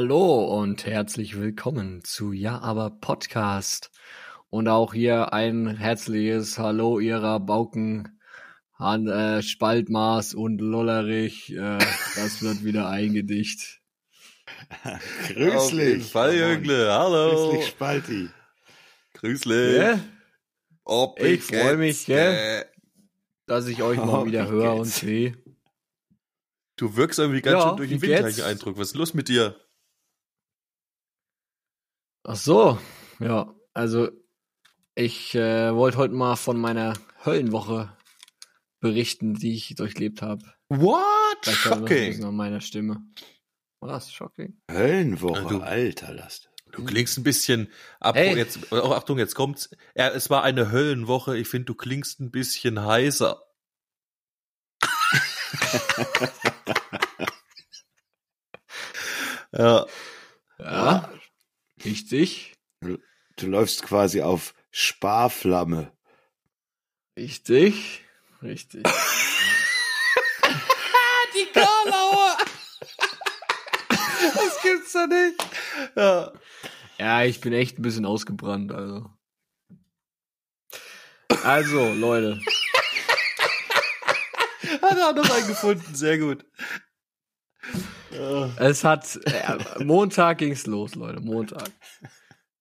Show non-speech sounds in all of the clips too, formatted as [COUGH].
Hallo und herzlich willkommen zu Ja, aber Podcast. Und auch hier ein herzliches Hallo ihrer Bauken an äh, Spaltmaß und Lollerich. Äh, das wird wieder eingedicht. [LAUGHS] Grüßlich. Fall. Hallo. Grüßlich, Spalti. Grüßlich. Ja? Ob Ich freu mich, jetzt, gell? Dass ich euch mal Oh, wieder wie höre und sehe. Du wirkst irgendwie ganz Ja, schön durch den Wind, habe ich Eindruck. Was ist los mit dir? Ach so, ja, also ich äh, wollte heute mal von meiner Höllenwoche berichten, die ich durchlebt habe. What? Vielleicht Shocking. an meiner Stimme. Was? Shocking? Höllenwoche, Ja, du- alter Last. Du klingst ein bisschen ab. Ey. Jetzt, oh, Achtung, jetzt kommt's. Ja, es war eine Höllenwoche. Ich finde, du klingst ein bisschen heiser. [LAUGHS] ja. Ja, richtig, Du läufst quasi auf Sparflamme. richtig, richtig. [LAUGHS] Die Karlauer! das gibt's doch nicht. Ja. Ja, ich bin echt ein bisschen ausgebrannt, also. Also, Leute, Hat er auch noch einen gefunden. Sehr gut. Ja. es hat äh, Montag ging's los, Leute, Montag.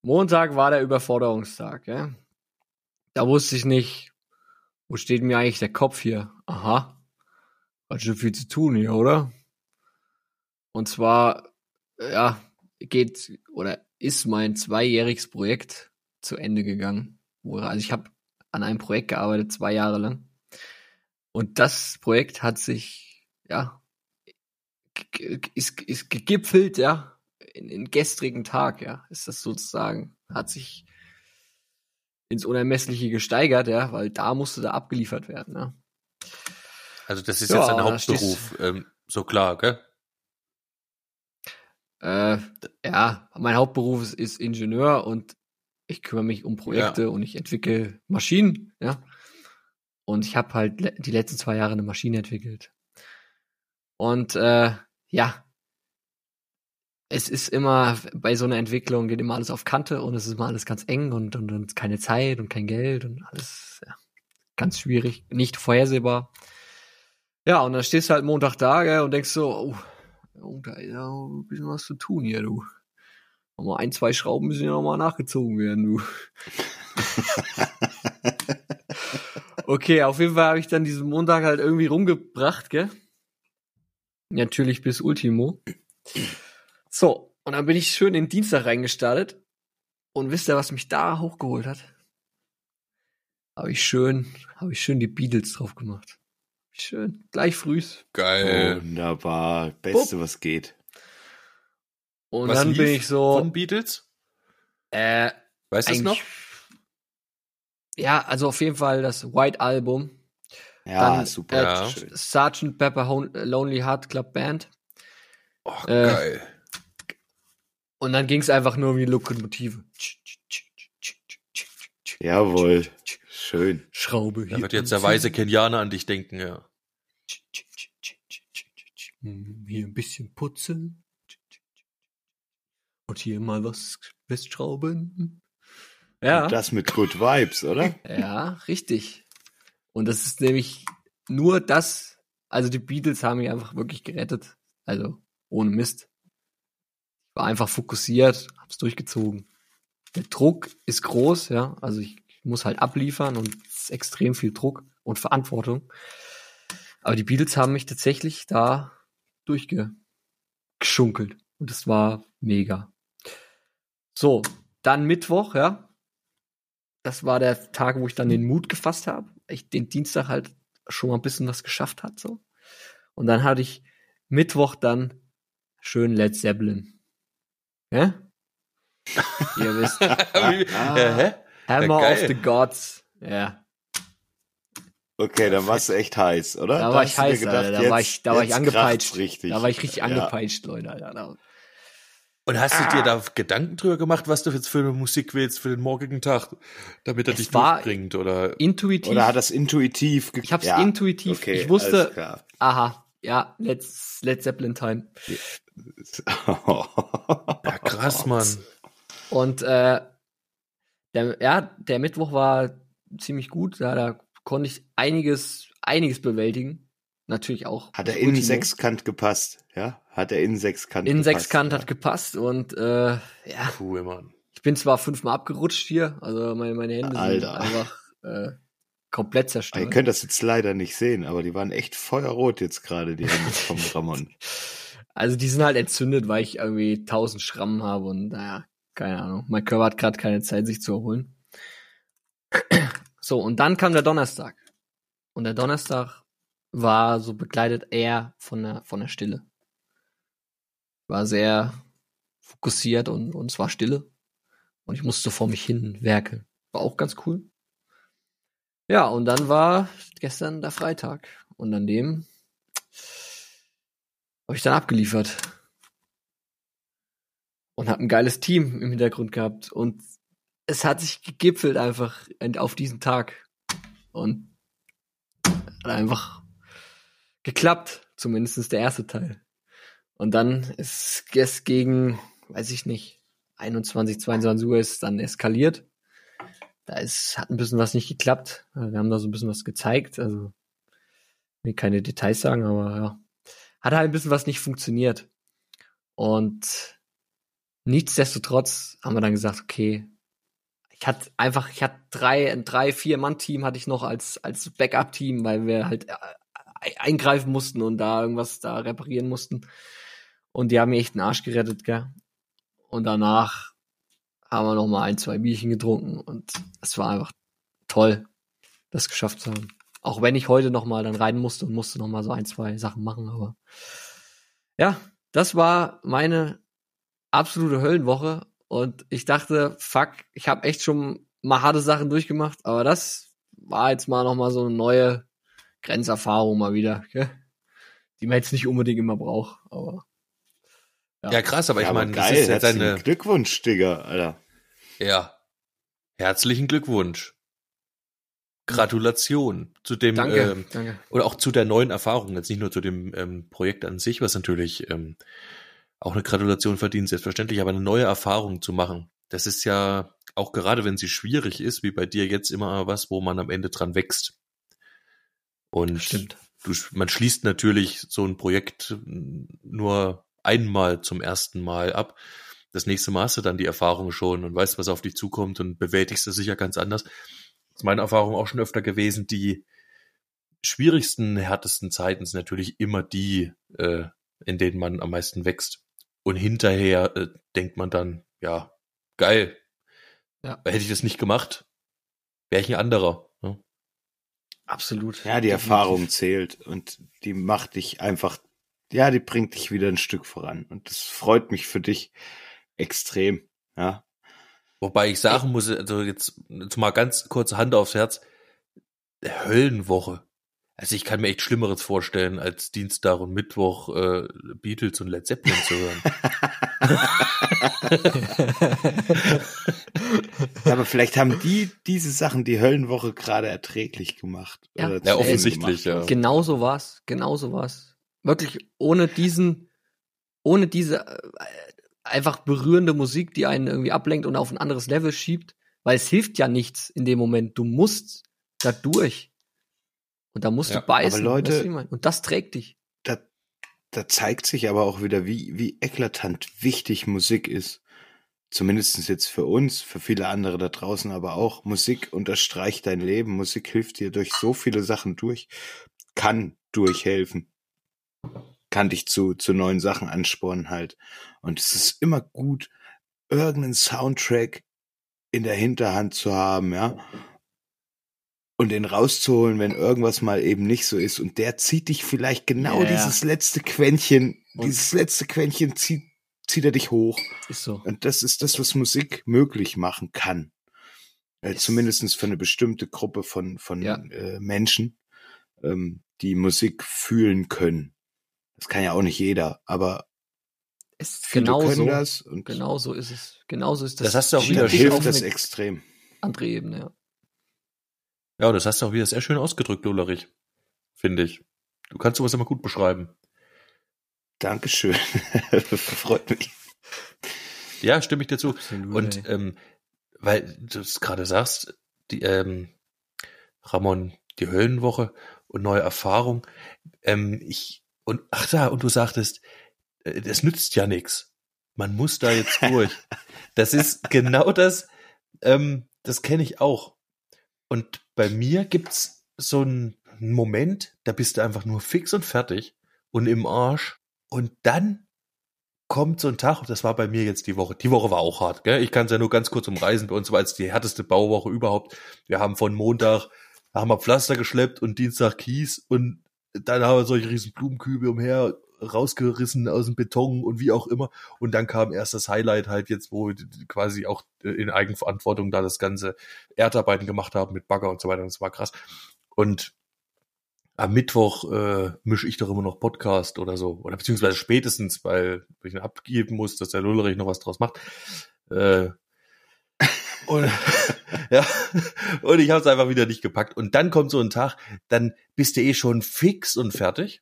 Montag war der Überforderungstag, ja. Da wusste ich nicht, wo steht mir eigentlich der Kopf hier? Aha. Hat schon viel zu tun hier, oder? Und zwar, ja, geht oder ist mein zweijähriges Projekt zu Ende gegangen. Also ich habe an einem Projekt gearbeitet, zwei Jahre lang. Und das Projekt hat sich, ja, ist, ist gegipfelt, ja, in, in gestrigen Tag, ja, ist das sozusagen, hat sich ins Unermessliche gesteigert, ja, weil da musste da abgeliefert werden, ja. Also das ist Ja, jetzt ein Hauptberuf, ähm, so klar, gell? Äh, ja, mein Hauptberuf ist, ist Ingenieur und ich kümmere mich um Projekte und ich entwickle Maschinen, ja. Und ich habe halt die letzten zwei Jahre eine Maschine entwickelt. Und äh, ja, es ist immer, bei so einer Entwicklung geht immer alles auf Kante und es ist immer alles ganz eng und, und, und keine Zeit und kein Geld und alles ja, ganz schwierig, nicht vorhersehbar. Ja, und dann stehst du halt Montag da gell, und denkst so, oh, da ist ja ein bisschen was zu tun hier, du. Nochmal ein, zwei Schrauben müssen ja nochmal nachgezogen werden, du. [LAUGHS] okay, auf jeden Fall habe ich dann diesen Montag halt irgendwie rumgebracht, gell? Natürlich bis Ultimo. So, und dann bin ich schön in den Dienstag reingestartet. Und wisst ihr, was mich da hochgeholt hat? Habe ich schön, habe ich schön die Beatles drauf gemacht. Schön, gleich frühs. Geil. Wunderbar. Beste, was geht. Und Was dann lief bin ich so, Von Beatles? äh, Weißt du es noch? Ja, also auf jeden Fall das White Album. Ja, Dann, super. äh, Ja. Sgt. Pepper Hon Lonely Heart Club Band. Oh, äh, geil. Und dann ging es einfach nur um die Lokomotive. Jawohl. Schön. Schraube Da hier. wird jetzt der weise Kenianer an dich denken, ja. Hm, Hier ein bisschen putzen. Und hier mal was festschrauben. Ja. Und das mit Good Vibes, oder? Ja, richtig. Und das ist nämlich nur das, also die Beatles haben mich einfach wirklich gerettet. Also ohne Mist. Ich war einfach fokussiert, hab's durchgezogen. Der Druck ist groß, ja. Also ich muss halt abliefern und es ist extrem viel Druck und Verantwortung. Aber die Beatles haben mich tatsächlich da durchgeschunkelt. Und es war mega. So, dann Mittwoch, ja. Das war der Tag, wo ich dann den Mut gefasst habe. Ich den Dienstag halt schon mal ein bisschen was geschafft hat, so. Und dann hatte ich Mittwoch dann schön Led Zeppelin. Ja? [LAUGHS] Ihr wisst. Ah. äh, hä? Hammer Ja, of the Gods. Ja. Okay, dann warst du echt heiß, oder? Da war ich heiß, Alter. Da war jetzt- ich, da war ich angepeitscht. Richtig. Da war ich richtig Ja. angepeitscht, Leute, Alter. Und hast du dir da Gedanken drüber gemacht, was du jetzt für eine Musik willst für den morgigen Tag, damit er Es dich war- durchbringt? Oder Intuitiv. Oder hat das intuitiv ge- Ich hab's ja, intuitiv. Okay, ich wusste, alles klar. aha, ja, Let's, Let's Zeppelin Time. ja, [LAUGHS] krass, Mann. Und äh, der, ja, der Mittwoch war ziemlich gut. Da, da konnte ich einiges, einiges bewältigen. Natürlich auch. Hat er in Ultimo. Sechskant gepasst? Ja? Hat er in Sechskant In gepasst? Sechskant ja. hat gepasst und äh, ja, Cool, Mann. ich bin zwar fünfmal abgerutscht hier, also meine, meine Hände Alter. sind einfach äh, komplett Ihr zerstört. könnt das jetzt leider nicht sehen, aber die waren echt feuerrot jetzt gerade, die Hände [LAUGHS] vom Ramon. Also die sind halt entzündet, weil ich irgendwie tausend Schrammen habe und naja, keine Ahnung. Mein Körper hat gerade keine Zeit, sich zu erholen. So, und dann kam der Donnerstag. Und der Donnerstag war so begleitet eher von der, von der Stille. War sehr fokussiert und, und es war Stille. Und ich musste vor mich hin werkeln. War auch ganz cool. Ja, und dann war gestern der Freitag. Und an dem habe ich dann abgeliefert. Und habe ein geiles Team im Hintergrund gehabt. Und es hat sich gegipfelt einfach auf diesen Tag. Und hat einfach geklappt. Zumindest der erste Teil. Und dann ist es gegen, weiß ich nicht, 21, 22 Uhr ist dann eskaliert. Da ist, hat ein bisschen was nicht geklappt. Wir haben da so ein bisschen was gezeigt. Also, ich will keine Details sagen, aber ja. Hat halt ein bisschen was nicht funktioniert. Und nichtsdestotrotz haben wir dann gesagt, okay, ich hatte einfach, ich hatte drei, ein drei, vier Mann-Team hatte ich noch als, als Backup-Team, weil wir halt äh, eingreifen mussten und da irgendwas da reparieren mussten. Und die haben mir echt den Arsch gerettet, gell. Und danach haben wir noch mal ein, zwei Bierchen getrunken und es war einfach toll, das geschafft zu haben. Auch wenn ich heute noch mal dann rein musste und musste noch mal so ein, zwei Sachen machen, aber ja, das war meine absolute Höllenwoche und ich dachte, fuck, ich habe echt schon mal harte Sachen durchgemacht, aber das war jetzt mal noch mal so eine neue Grenzerfahrung mal wieder, gell? die man jetzt nicht unbedingt immer braucht, aber Ja, ja krass, aber Ja, ich meine, das geil, ist jetzt herzlichen eine. Glückwunsch, Digga, Alter. Ja. Herzlichen Glückwunsch. Gratulation zu dem danke, ähm, danke. oder auch zu der neuen Erfahrung, jetzt nicht nur zu dem ähm, Projekt an sich, was natürlich ähm, auch eine Gratulation verdient, selbstverständlich, aber eine neue Erfahrung zu machen. Das ist ja auch gerade, wenn sie schwierig ist, wie bei dir jetzt immer was, wo man am Ende dran wächst. Und Stimmt. du, man schließt natürlich so ein Projekt nur einmal zum ersten Mal ab. Das nächste Mal hast du dann die Erfahrung schon und weißt, was auf dich zukommt und bewältigst das sicher ganz anders. Das ist meine Erfahrung auch schon öfter gewesen. Die schwierigsten, härtesten Zeiten sind natürlich immer die, äh, in denen man am meisten wächst. Und hinterher äh, denkt man dann, ja, geil. Ja. Hätte ich das nicht gemacht, wäre ich ein anderer. Ne? Absolut. Ja, die Definitiv. Erfahrung zählt und die macht dich einfach, ja, die bringt dich wieder ein Stück voran. Und das freut mich für dich extrem, ja. Wobei ich sagen muss, also jetzt, jetzt mal ganz kurz Hand aufs Herz, Höllenwoche. Also ich kann mir echt Schlimmeres vorstellen, als Dienstag und Mittwoch äh, Beatles und Led Zeppelin zu hören. [LAUGHS] Aber vielleicht haben die diese Sachen die Höllenwoche gerade erträglich gemacht. Ja. oder Ja, offensichtlich, gemacht. ja. Genau so war's. Genau so war's. Wirklich ohne diesen, ohne diese äh, einfach berührende Musik, die einen irgendwie ablenkt und auf ein anderes Level schiebt, weil es hilft ja nichts in dem Moment. Du musst da durch. Und da musst Ja, du beißen. aber Leute- und das trägt dich. Da, da zeigt sich aber auch wieder, wie, wie eklatant wichtig Musik ist. Zumindest jetzt für uns, für viele andere da draußen aber auch. Musik unterstreicht dein Leben. Musik hilft dir durch so viele Sachen durch. Kann durchhelfen. Kann dich zu, zu neuen Sachen anspornen halt. Und es ist immer gut, irgendeinen Soundtrack in der Hinterhand zu haben, ja. Und den rauszuholen, wenn irgendwas mal eben nicht so ist. Und der zieht dich vielleicht genau Ja. dieses letzte Quäntchen, Und- dieses letzte Quäntchen zieht zieht er dich hoch. Ist so. Und das ist das, was Musik möglich machen kann. Äh, Yes. Zumindest für eine bestimmte Gruppe von, von Ja. äh, Menschen, ähm, die Musik fühlen können. Das kann ja auch nicht jeder, aber Ist viele genau können so. das und Genau so ist es. Genau so ist das. Das hast du auch wieder hilft das extrem. andere Ebene, ja. Ja, das hast du auch wieder sehr schön ausgedrückt, Lullerich. Finde ich. Du kannst sowas immer gut beschreiben. Dankeschön. [LAUGHS] Freut mich. Ja, stimme ich dir zu. Absolut, Und ey. ähm, weil du es gerade sagst, die ähm, Ramon, die Höllenwoche und neue Erfahrung. Ähm, ich und ach da, und du sagtest, äh, das nützt ja nichts. Man muss da jetzt [LAUGHS] durch. das ist genau das. Ähm, das kenne ich auch. Und bei mir gibt's so einen Moment, da bist du einfach nur fix und fertig und im Arsch. Und dann kommt so ein Tag, das war bei mir jetzt die Woche. Die Woche war auch hart, gell? Ich kann es ja nur ganz kurz umreißen. Bei uns war es die härteste Bauwoche überhaupt. Wir haben von Montag, haben wir Pflaster geschleppt und Dienstag Kies und dann haben wir solche riesen Blumenkübel umher rausgerissen aus dem Beton und wie auch immer. Und dann kam erst das Highlight halt jetzt, wo quasi auch in Eigenverantwortung da das ganze Erdarbeiten gemacht haben mit Bagger und so weiter. Und das war krass. Und am Mittwoch äh, mische ich doch immer noch Podcast oder so. Oder beziehungsweise spätestens, weil ich ihn abgeben muss, dass der Lullerich noch was draus macht. Äh, und, [LAUGHS] ja, und ich habe es einfach wieder nicht gepackt. Und dann kommt so ein Tag, dann bist du eh schon fix und fertig.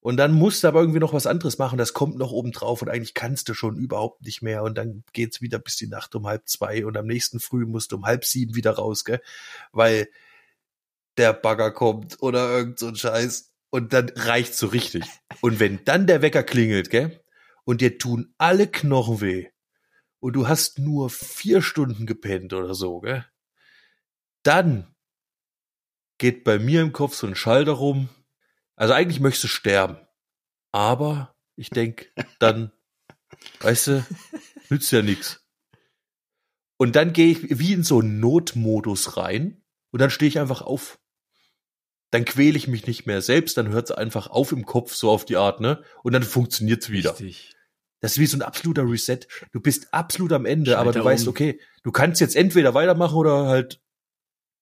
Und dann musst du aber irgendwie noch was anderes machen. Das kommt noch oben drauf und eigentlich kannst du schon überhaupt nicht mehr. Und dann geht's wieder bis die Nacht um halb zwei und am nächsten Früh musst du um halb sieben wieder raus, gell? Weil der Bagger kommt oder irgend so ein Scheiß. Und dann reicht's so richtig. Und wenn dann der Wecker klingelt, gell? Und dir tun alle Knochen weh. Und du hast nur vier Stunden gepennt oder so, gell? Dann geht bei mir im Kopf so ein Schalter rum. Also eigentlich möchtest du sterben. Aber ich denk, dann, [LAUGHS] weißt du, nützt ja nix. Und dann gehe ich wie in so einen Notmodus rein und dann stehe ich einfach auf. Dann quäle ich mich nicht mehr selbst, dann hört es einfach auf im Kopf, so auf die Art, ne? Und dann funktioniert's wieder. Richtig. Das ist wie so ein absoluter Reset. Du bist absolut am Ende, Schalter aber du weißt, um. okay, du kannst jetzt entweder weitermachen oder halt,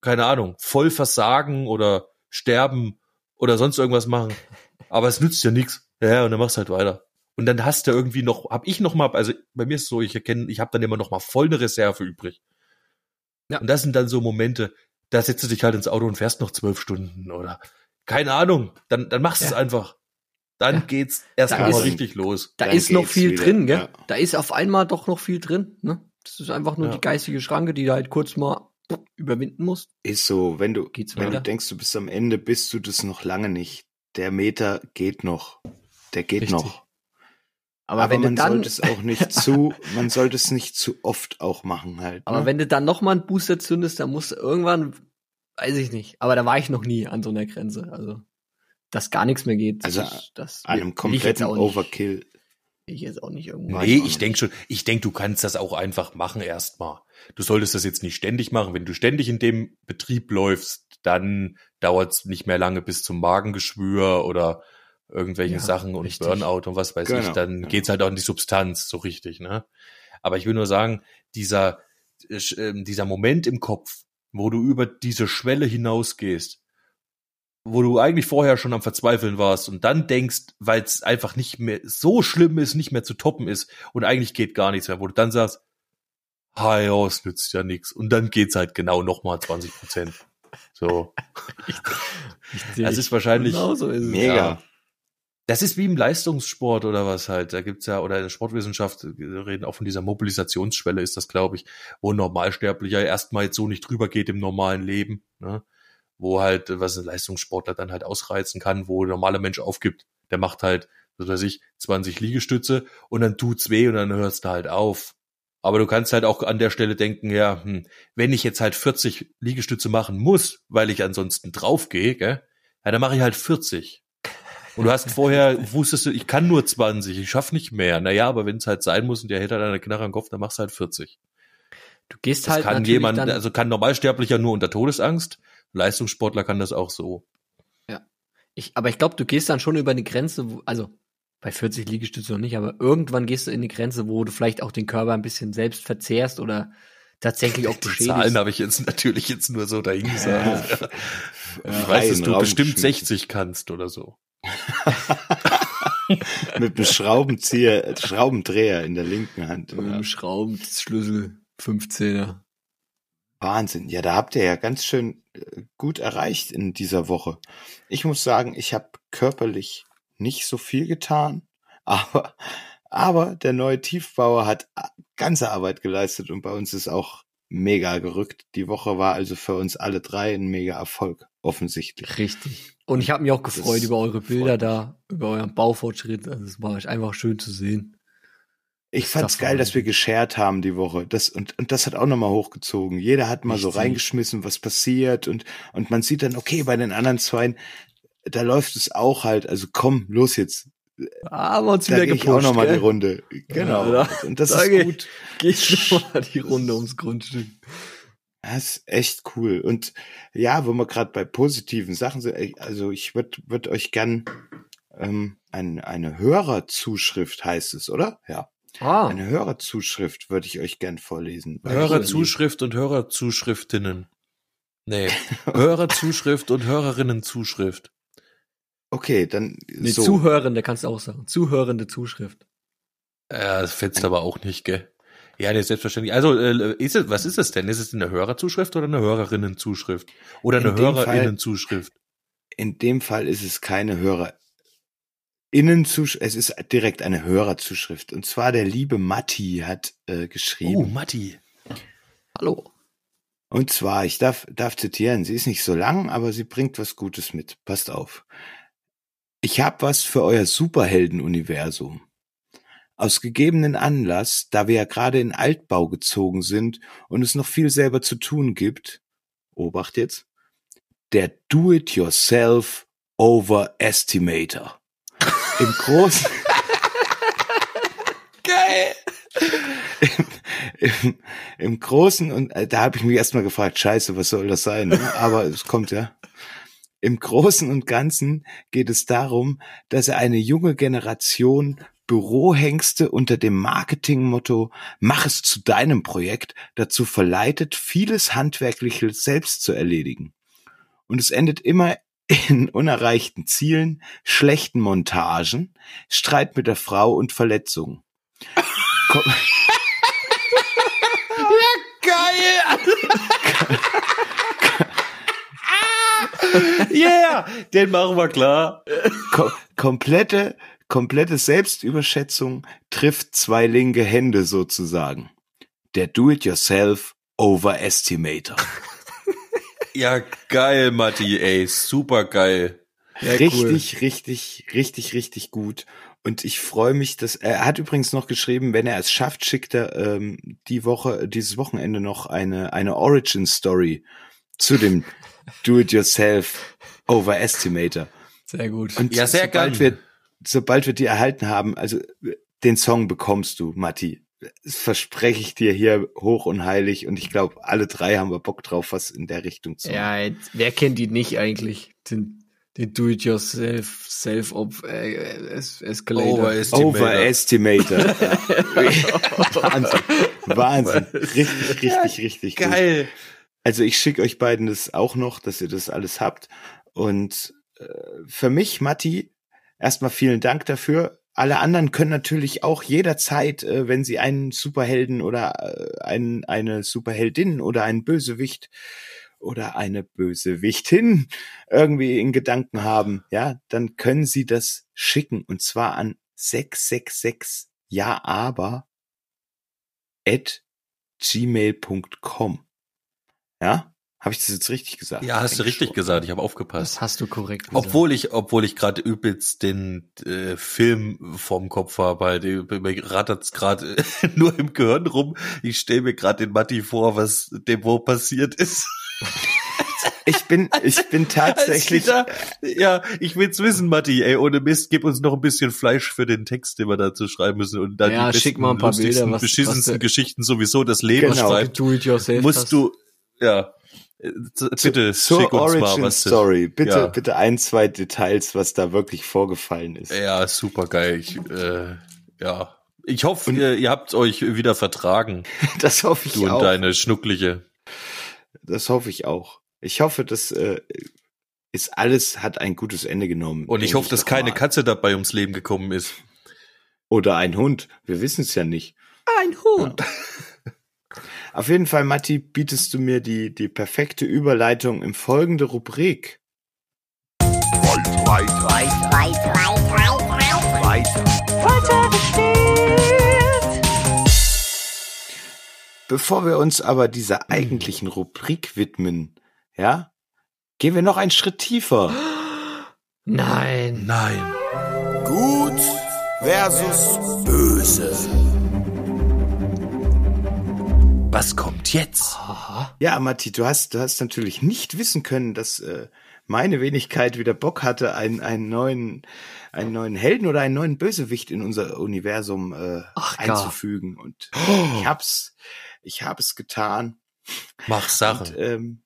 keine Ahnung, voll versagen oder sterben oder sonst irgendwas machen. [LAUGHS] Aber es nützt ja nichts. Ja, und dann machst du halt weiter. Und dann hast du irgendwie noch, hab ich noch mal, also bei mir ist es so, ich erkenne, ich habe dann immer noch mal voll eine Reserve übrig. Ja. Und das sind dann so Momente, da setzt du dich halt ins Auto und fährst noch zwölf Stunden oder keine Ahnung. Dann, dann machst du es Ja. einfach. Dann Ja. geht's Da erstmal ist- richtig los. Da Dann ist noch viel wieder, drin, gell? ja. Da ist auf einmal doch noch viel drin, ne? Das ist einfach nur Ja. die geistige Schranke, die du halt kurz mal überwinden musst. Ist so, wenn du, Geht's wenn weiter? du denkst, du bist am Ende, bist du das noch lange nicht. Der Meter geht noch. Der geht Richtig. noch. Aber, Aber wenn man du dann, sollte es auch nicht [LAUGHS] zu, man sollte es nicht zu oft auch machen halt. aber ne? wenn du dann noch mal einen Booster zündest, dann musst du irgendwann, weiß ich nicht. Aber da war ich noch nie an so einer Grenze. Also, dass gar nichts mehr geht. Also, das, das an einem ich kompletten auch nicht, Overkill. Ich jetzt auch nicht irgendwo. Nee, ich auch ich denk schon, ich denk, du kannst das auch einfach machen erstmal. Du solltest das jetzt nicht ständig machen. Wenn du ständig in dem Betrieb läufst, dann dauert's nicht mehr lange bis zum Magengeschwür oder irgendwelche Ja, Sachen und richtig. Burnout und was weiß ich, Genau, dann ja. geht's halt auch in die Substanz so richtig, ne? Aber ich will nur sagen, dieser, äh, ähm, dieser Moment im Kopf, wo du über diese Schwelle hinausgehst, wo du eigentlich vorher schon am Verzweifeln warst und dann denkst, weil es einfach nicht mehr so schlimm ist, nicht mehr zu toppen ist und eigentlich geht gar nichts mehr, wo du dann sagst, ha ja, es nützt ja nichts und dann geht's halt genau nochmal 20 Prozent. So. [LAUGHS] Das ist wahrscheinlich- Genau so ist es. Mega. Ja. Das ist wie im Leistungssport oder was halt. Da gibt's ja, oder in der Sportwissenschaft äh, reden auch von dieser Mobilisationsschwelle, ist das, glaube ich, wo ein Normalsterblicher erstmal jetzt so nicht drüber geht im normalen Leben, ne? Wo halt, äh, was ein Leistungssportler dann halt ausreizen kann, wo ein normaler Mensch aufgibt. Der macht halt, was weiß ich, 20 Liegestütze und dann tut's weh und dann hörst du halt auf. Aber du kannst halt auch an der Stelle denken, ja, hm, wenn ich jetzt halt 40 Liegestütze machen muss, weil ich ansonsten draufgehe, gell, ja, dann mache ich halt 40. Und du hast vorher, [LAUGHS] wusstest du, ich kann nur 20, ich schaff nicht mehr. Naja, aber wenn es halt sein muss und der hält halt eine Knarre am Kopf, dann machst du halt 40. Du gehst Das halt kann jemand, also kann Normalsterblicher nur unter Todesangst. Leistungssportler kann das auch so. ich, aber ich glaube, du gehst dann schon über eine Grenze, wo, also bei 40 Liegestützen noch nicht, aber irgendwann gehst du in die Grenze, wo du vielleicht auch den Körper ein bisschen selbst verzehrst oder tatsächlich auch Die beschädigst. Zahlen habe ich jetzt [LAUGHS] natürlich jetzt nur so dahin gesagt. Ja. Ich weiß, dass du Raum bestimmt geschmissen. 60 kannst oder so. [LAUGHS] Mit einem Schraubenzieher, Schraubendreher in der linken Hand. Mit Ja. einem Schraubenschlüssel 15er. Wahnsinn. Ja, da habt ihr ja ganz schön äh, gut erreicht in dieser Woche. Ich muss sagen, ich habe körperlich nicht so viel getan, [LAUGHS] aber, aber der neue Tiefbauer hat a- ganze Arbeit geleistet und bei uns ist auch mega gerückt. Die Woche war also für uns alle drei ein mega Erfolg, offensichtlich. Richtig. Und ich habe mich auch gefreut Das über eure Bilder da, über euren Baufortschritt. Also es war einfach schön zu sehen. Ich fand's man geil, dass wir geshared haben die Woche. Das, und, und das hat auch nochmal hochgezogen. Jeder hat mal so Richtig. reingeschmissen, was passiert und, und man sieht dann, okay, bei den anderen zwei, da läuft es auch halt. Also komm, los jetzt. Haben wir uns Da wieder gehe ich gepusht, auch nochmal die? Runde. Genau. Ja, und das da ist geh- gut. Geht nochmal die Runde ums Grundstück. Das ist echt cool. Und ja, wo wir gerade bei positiven Sachen sind, also ich würde würd euch gern ähm, ein, eine Hörerzuschrift heißt es, oder? Ja. Ah, Eine Hörerzuschrift würde ich euch gern vorlesen. Hörerzuschrift und Hörerzuschriftinnen. Nee, [LAUGHS] Hörerzuschrift und Hörerinnenzuschrift. Okay, dann nee, so. Zuhörende kannst du auch sagen. Zuhörende Zuschrift. Ja, das fetzt aber auch nicht, gell? Ja, nee, selbstverständlich. Also, äh, ist es, was ist es denn? Ist es eine Hörerzuschrift oder eine Hörerinnenzuschrift? Oder eine In dem Fall- Hörerinnenzuschrift? In dem Fall ist es keine Hörer. Innenzuschrift, es ist direkt eine Hörerzuschrift. Und zwar der liebe Matti hat äh, Oh, geschrieben. Matti. Hallo. Und zwar, ich darf, darf zitieren, sie ist nicht so lang, aber sie bringt was Gutes mit. Passt auf. Ich hab was für euer Superhelden-Universum. Aus gegebenen Anlass, da wir ja gerade in Altbau gezogen sind und es noch viel selber zu tun gibt, Obacht jetzt, der Do-it-yourself Overestimator. Im Großen, Geil! im, im Großen und äh, da habe ich mich erstmal gefragt, scheiße, was soll das sein? ne? Aber es kommt ja. Im Großen und Ganzen geht es darum, dass er eine junge Generation Bürohengste unter dem Marketingmotto Mach es zu deinem Projekt dazu verleitet, vieles Handwerkliches selbst zu erledigen. Und es endet immer in unerreichten Zielen, schlechten Montagen, Streit mit der Frau und Verletzungen. Ko- Geil! [LAUGHS] yeah! Den machen wir klar. Ko komplette, komplette Selbstüberschätzung trifft zwei linke Hände sozusagen. Der Do-it-yourself Overestimator. Ja, geil, Matti, ey, super geil. Ja, richtig, richtig, richtig, richtig gut. Und ich freue mich, dass er hat übrigens noch geschrieben, wenn er es schafft, schickt er ähm, die Woche, dieses Wochenende noch eine eine Origin Story zu dem [LAUGHS] Do-it-yourself Overestimator. Sehr gut. Und Ja, sehr sobald gern. wir, sobald wir die erhalten haben, also den Song bekommst du, Matti. Das verspreche ich dir hier hoch und heilig. Und ich glaube, alle drei haben wir Bock drauf, was in der Richtung zu machen. ja, wer kennt die nicht eigentlich? Den, den Do-it-yourself, self-op, äh, es Escalator. Overestimator. Overestimator. [LAUGHS] Wahnsinn. Wahnsinn. Richtig, richtig, richtig gut. Geil. Also ich schicke euch beiden das auch noch, dass ihr das alles habt. Und äh, für mich, Matti, erstmal vielen Dank dafür. Alle anderen können natürlich auch jederzeit, äh, wenn sie einen Superhelden oder äh, einen, eine Superheldin oder einen Bösewicht oder eine Bösewichtin [LAUGHS] irgendwie in Gedanken haben, ja, dann können sie das schicken und zwar an 666 ja aber at gmail.com. Ja? Habe ich das jetzt richtig gesagt? Ja, hast du richtig schon. gesagt, ich habe aufgepasst. Das hast du korrekt gesagt. Obwohl ich, obwohl ich gerade übelst den äh, Film vorm Kopf habe, mir rattert's gerade [LAUGHS] nur im Gehirn rum. Ich stelle mir gerade den Matti vor, was dem wo passiert ist. [LAUGHS] Ich bin, ich bin tatsächlich, Als wieder- ja, ich will's wissen, Matti. Ey, ohne Mist, gib uns noch ein bisschen Fleisch für den Text, den wir dazu schreiben müssen und dann Ja, die schick besten, mal ein paar Bilder, was- beschissensten was du- Geschichten sowieso das Leben Genau. schreibt. Do-it-yourself. Musst du, ja, Äh, Bitte Zur schick uns Origin mal was. Story. Bitte, Ja. bitte ein, zwei Details, was da wirklich vorgefallen ist. Ja, super geil. Ich, äh, ja. Ich hoffe, ihr, ihr habt euch wieder vertragen, [LAUGHS] Das hoffe ich du und auch. deine Schnuckliche. Das hoffe ich auch. Ich hoffe, das äh, ist alles, hat ein gutes Ende genommen. Und ich hoffe, dass keine mal. Katze dabei ums Leben gekommen ist. Oder ein Hund. Wir wissen es ja nicht. Ein Hund. Auf jeden Fall, Matti, bietest du mir die, die perfekte Überleitung in folgende Rubrik. Bevor wir uns aber dieser eigentlichen Rubrik widmen, ja, gehen wir noch einen Schritt tiefer. Nein. Nein. Gut versus böse. Was kommt jetzt? Ja, Matti, du hast, du hast natürlich nicht wissen können, dass äh, meine Wenigkeit wieder Bock hatte, einen, einen neuen, einen neuen Helden oder einen neuen Bösewicht in unser Universum äh, Ach, gar. einzufügen. Und [GASPS] ich hab's, ich habe es getan. Mach Sache. Und, ähm,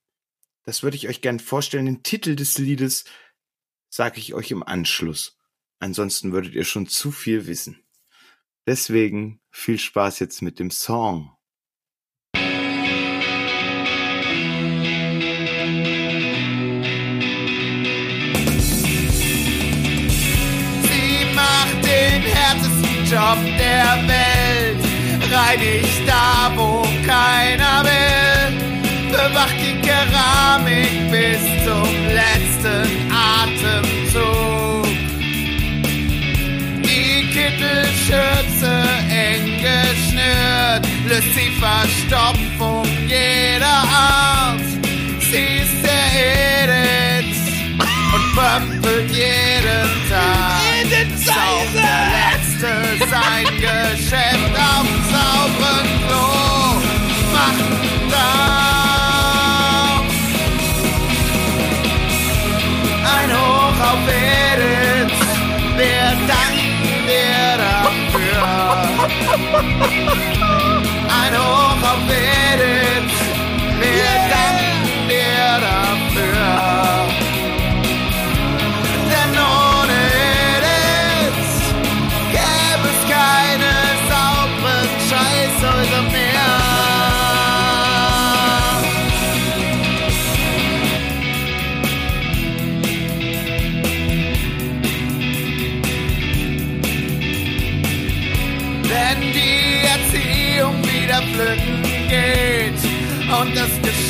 das würde ich euch gern vorstellen. Den Titel des Liedes sage ich euch im Anschluss. Ansonsten würdet ihr schon zu viel wissen. Deswegen viel Spaß jetzt mit dem Song. Job der Welt. Reinigt da, wo keiner will. Bewacht die Keramik bis zum letzten Atemzug. Die Kittelschürze eng geschnürt, löst die Verstopfung jeder Art. Sie ist der Edith und pömpelt jeden Tag. Ist auch Letzte sein Geschäft auf sauberen Klo. Macht da ein Hoch auf Edith. Wir danken dir dafür. Ein Hoch auf Edith.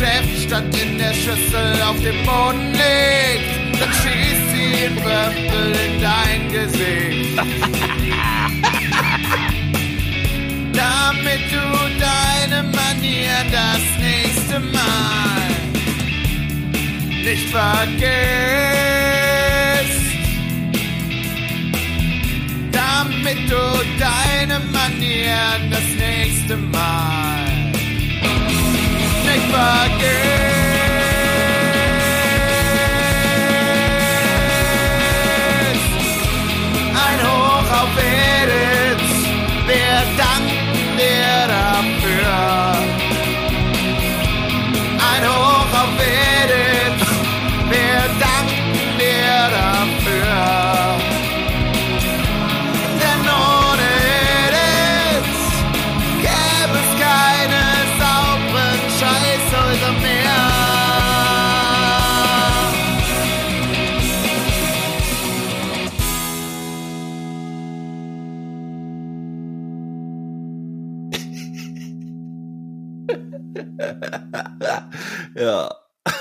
Geschäft statt in der Schüssel auf dem Boden liegt, dann schießt sie in Pömpel in dein Gesicht. [LAUGHS] Damit du deine Manier das nächste Mal nicht vergisst. damit du deine Manieren das nächste Mal vergisst. Ein Hoch auf Edith, wir danken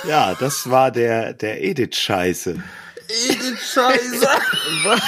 Ja, das war der, der Edith-Scheiße. Scheiße. [LAUGHS]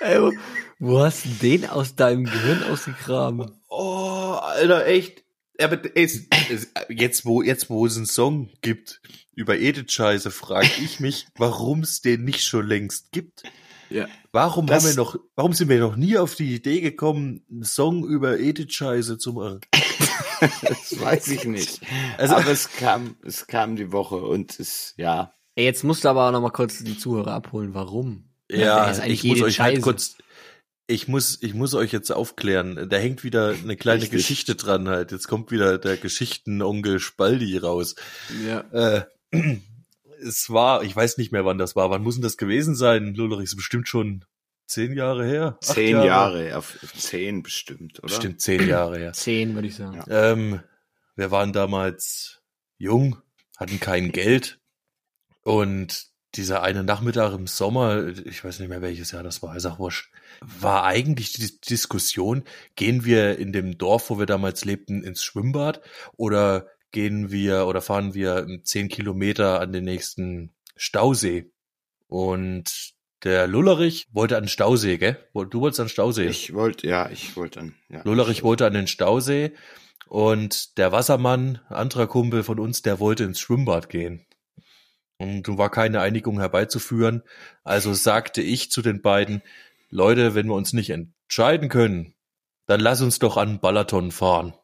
Ey, wo, wo hast du den aus deinem Gehirn ausgegraben? Oh, Alter, echt. Aber es, es, jetzt, wo, jetzt, wo es einen Song gibt über Edith-Scheiße, frage ich mich, warum es den nicht schon längst gibt. Ja. Warum Das- haben wir noch, warum sind wir noch nie auf die Idee gekommen, einen Song über Edith-Scheiße zu machen? [LAUGHS] [LAUGHS] Das weiß ich nicht. Also- aber es kam, es kam die Woche und es, ja. Ey, jetzt musst du aber auch noch mal kurz die Zuhörer abholen. Warum? Ja, eigentlich ich muss euch halt Scheiße? kurz, Ich muss, ich muss euch jetzt aufklären. Da hängt wieder eine kleine Richtig. Geschichte dran halt. Jetzt kommt wieder der Geschichtenonkel Spaldi raus. Ja. Äh, [CLEARS THROAT] es war, ich weiß nicht mehr, wann das war. Wann muss denn das gewesen sein? Lullerich ist bestimmt schon zehn Jahre her. Acht Zehn Jahre, auf zehn bestimmt, oder? Bestimmt zehn Jahre her. Zehn, würde ich sagen. Ja. Ähm, wir waren damals jung, hatten kein Geld und dieser eine Nachmittag im Sommer, ich weiß nicht mehr welches Jahr das war, ist auch wurscht, war eigentlich die Diskussion, gehen wir in dem Dorf, wo wir damals lebten, ins Schwimmbad oder gehen wir oder fahren wir zehn Kilometer an den nächsten Stausee? Und der Lullerich wollte an den Stausee, gell? Du wolltest an den Stausee. Ich wollte, ja, ich wollte dann, ja. Lullerich wollte an den Stausee und der Wassermann, anderer Kumpel von uns, der wollte ins Schwimmbad gehen. Und nun war keine Einigung herbeizuführen. Also sagte ich zu den beiden, Leute, wenn wir uns nicht entscheiden können, dann lass uns doch an Balaton fahren.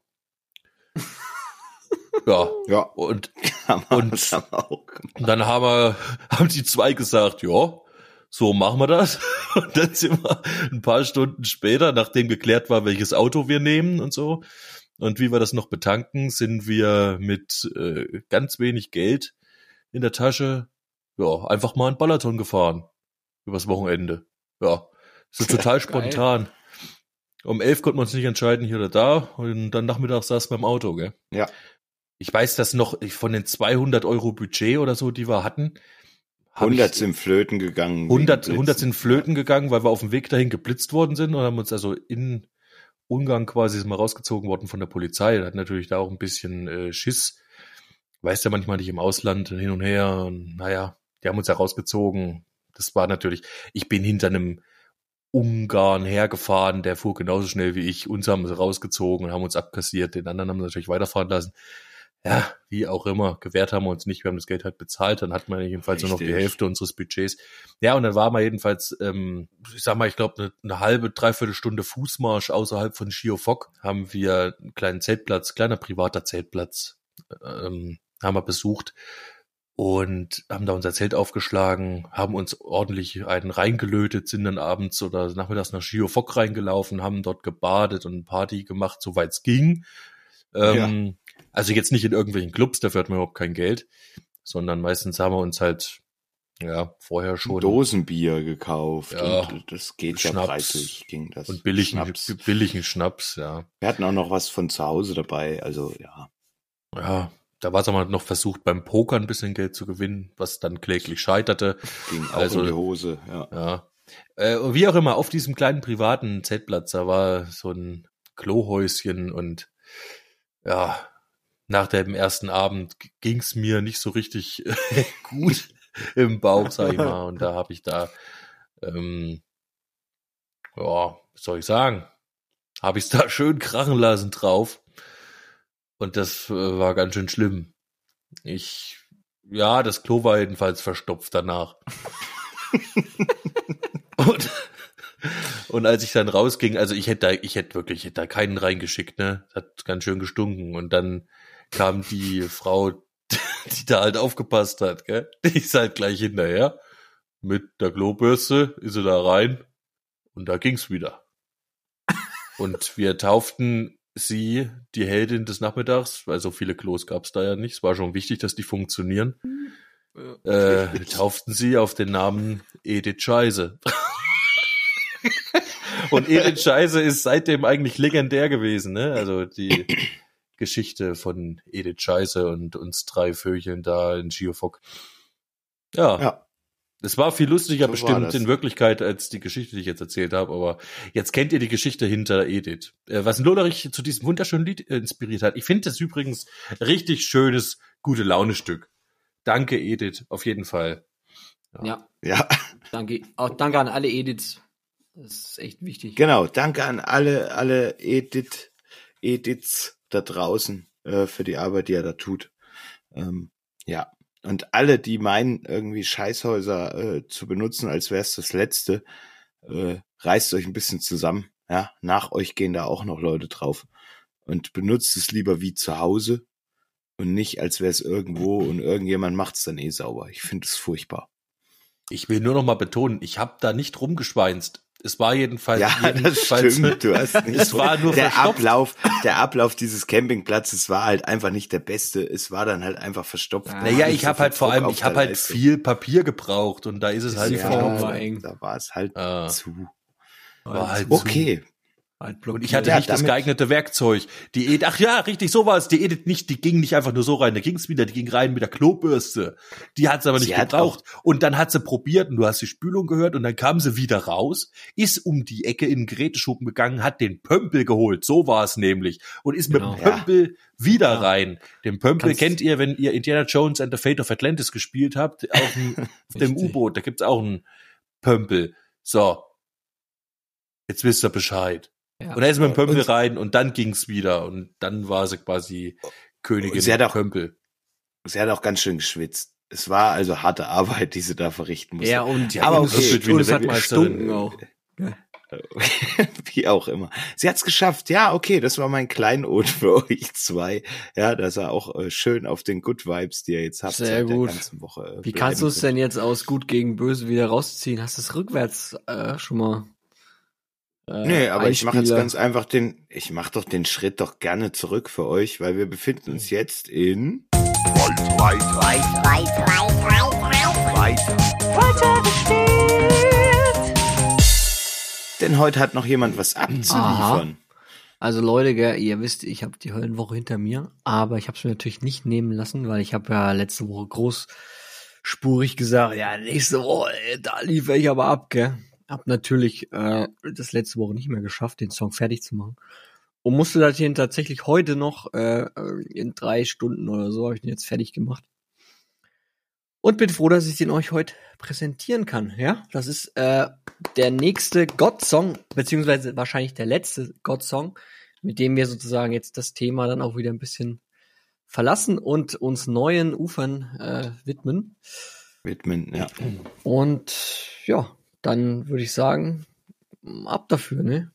[LAUGHS] ja, Ja, und [LAUGHS] Und- und dann haben wir, haben die zwei gesagt, ja, so machen wir das. [LAUGHS] Und dann sind wir ein paar Stunden später, nachdem geklärt war, welches Auto wir nehmen und so, und wie wir das noch betanken, sind wir mit äh, ganz wenig Geld in der Tasche, ja, einfach mal in Balaton gefahren. Übers Wochenende. Ja, so total spontan. Um elf konnten wir uns nicht entscheiden, hier oder da. Und dann nachmittags saß beim Auto, gell? Ja. Ich weiß, dass noch von den 200 Euro Budget oder so, die wir hatten, 100 ich, sind flöten gegangen. 100, wegen 100 Blitzen. sind flöten gegangen, weil wir auf dem Weg dahin geblitzt worden sind und haben uns also in Ungarn quasi wir rausgezogen worden von der Polizei. Da hat natürlich da auch ein bisschen äh, Schiss. Weißt ja manchmal nicht im Ausland hin und her. Und naja, die haben uns ja rausgezogen. Das war natürlich, ich bin hinter einem Ungarn hergefahren, der fuhr genauso schnell wie ich. Uns haben sie rausgezogen und haben uns abkassiert. Den anderen haben sie natürlich weiterfahren lassen. Ja, wie auch immer. Gewährt haben wir uns nicht. Wir haben das Geld halt bezahlt. Dann hatten wir jedenfalls nur noch die Richtig. Hälfte unseres Budgets. Ja, und dann waren wir jedenfalls, ähm, ich sag mal, ich glaube, eine, eine halbe, dreiviertel Stunde Fußmarsch außerhalb von Schiofok haben wir einen kleinen Zeltplatz, kleiner privater Zeltplatz, ähm, haben wir besucht und haben da unser Zelt aufgeschlagen, haben uns ordentlich einen reingelötet, sind dann abends oder nachmittags nach Schiofok reingelaufen, haben dort gebadet und Party gemacht, soweit es ging. Ähm, Also jetzt nicht in irgendwelchen Clubs, dafür hat man überhaupt kein Geld, sondern meistens haben wir uns halt ja vorher schon Dosenbier gekauft. Ja. Und das geht ja Schnaps. preislich, ging das. und billigen Schnaps. billigen Schnaps, ja. Wir hatten auch noch was von zu Hause dabei, also ja. Ja, da war es aber noch versucht, beim Poker ein bisschen Geld zu gewinnen, was dann kläglich scheiterte. Ging auch Also- in die Hose, ja. Ja. Äh, wie auch immer, auf diesem kleinen privaten Zeltplatz, da war so ein Klohäuschen und ja, nach dem ersten Abend ging's mir nicht so richtig [LAUGHS] gut im Bauch, sag ich mal. Und da habe ich da, ähm, ja, was soll ich sagen, habe ich [LAUGHS] da schön krachen lassen drauf. Und das äh, war ganz schön schlimm. Ich, ja, das Klo war jedenfalls verstopft danach. [LAUGHS] und, und als ich dann rausging, also ich hätte da, ich hätte wirklich, ich hätte da keinen reingeschickt, ne? Das hat ganz schön gestunken. Und dann kam die Frau, [LAUGHS] die da halt aufgepasst hat, gell? Die ist halt gleich hinterher. Mit der Klobürste ist sie da rein. Und da ging's wieder. Und wir tauften sie die Heldin des Nachmittags, weil so viele Klos gab's da ja nicht. Es war schon wichtig, dass die funktionieren. Äh, tauften sie auf den Namen Edith Scheiße. [LAUGHS] Und Edith Scheiße ist seitdem eigentlich legendär gewesen, ne? Also die [COUGHS] Geschichte von Edith Scheiße und uns drei Vögeln da in Giofok. Ja, Ja, es war viel lustiger So bestimmt in Wirklichkeit als die Geschichte, die ich jetzt erzählt habe, aber jetzt kennt ihr die Geschichte hinter Edith. Äh, was Lollerich zu diesem wunderschönen Lied äh, inspiriert hat. Ich finde das übrigens richtig schönes, gute Laune-Stück. Danke, Edith, auf jeden Fall. Ja, ja, danke. Auch danke an alle Ediths. Das ist echt wichtig. genau. Danke an alle, alle Edith, Ediths da draußen äh, für die Arbeit, die er da tut. Ähm, ja. Und alle, die meinen, irgendwie Scheißhäuser äh, zu benutzen, als wäre es das Letzte, äh, reißt euch ein bisschen zusammen. Ja, nach euch gehen da auch noch Leute drauf. Und benutzt es lieber wie zu Hause und nicht, als wäre es irgendwo und irgendjemand macht es dann eh sauber. Ich finde es furchtbar. Ich will nur noch mal betonen, ich habe da nicht rumgeschweinst. Es war jedenfalls. Ja, das jedenfalls stimmt. Du hast [LAUGHS] nicht. Es war nur der verstopft. Ablauf, der Ablauf dieses Campingplatzes war halt einfach nicht der beste. Es war dann halt einfach verstopft. Ja, Man Naja, ich so habe halt vor allem, ich habe halt Leistung. viel Papier gebraucht und da ist es halt Ja, verstopft. Da war es halt Ah. zu. War halt Okay. Halt Und ich hatte Ja, nicht das geeignete Werkzeug. Die Edith, ach ja, richtig, so war es. Die Edith nicht, die ging nicht einfach nur so rein, da ging es wieder, die ging rein mit der Klobürste. Die hat sie aber nicht Sie gebraucht. Und dann hat sie probiert und du hast die Spülung gehört und dann kam sie wieder raus, ist um die Ecke in den Geräteschuppen gegangen, hat den Pömpel geholt, so war es nämlich. Und ist Genau. mit dem Pömpel wieder Ja. rein. Den Pömpel Kannst- kennt ihr, wenn ihr Indiana Jones and the Fate of Atlantis gespielt habt, auf dem, [LAUGHS] auf dem. U-Boot, da gibt's auch einen Pömpel. So. Jetzt wisst ihr Bescheid. Ja. Und da ist mit dem Pömpel Und- rein und dann ging's wieder und dann war sie quasi Königin sie hat auch- Pömpel. Sie hat auch ganz schön geschwitzt. Es war also harte Arbeit, die sie da verrichten musste. Ja, und, Aber und, okay. und es hat Weltmeisterin. auch. [LAUGHS] Wie auch immer. Sie hat's geschafft. Ja, okay, das war mein Kleinod für [LAUGHS] euch zwei. Ja, dass er auch äh, schön auf den Good Vibes, die ihr jetzt habt, Sehr seit gut. der ganzen Woche. äh, Wie kannst du es denn jetzt aus gut gegen böse wieder rausziehen? Hast du es rückwärts äh, schon mal? Äh. Nee, aber ich mache jetzt ganz einfach den, ich mache doch den Schritt doch gerne zurück für euch, weil wir befinden uns jetzt in Denn heute hat noch jemand was abzuliefern. Also Leute, gell, ihr wisst, ich habe die Höllenwoche hinter mir, aber ich habe es mir natürlich nicht nehmen lassen, weil ich habe ja letzte Woche großspurig gesagt, ja, nächste Woche, da liefere ich aber ab, gell. Hab natürlich äh, das letzte Woche nicht mehr geschafft, den Song fertig zu machen. Und musste das hier tatsächlich heute noch, äh, in drei Stunden oder so, habe ich den jetzt fertig gemacht. Und bin froh, dass ich den euch heute präsentieren kann. Ja, das ist äh, der nächste God-Song, beziehungsweise wahrscheinlich der letzte God-Song, mit dem wir sozusagen jetzt das Thema dann auch wieder ein bisschen verlassen und uns neuen Ufern äh, widmen. Widmen, ja. Und ja, dann würde ich sagen, ab dafür, ne?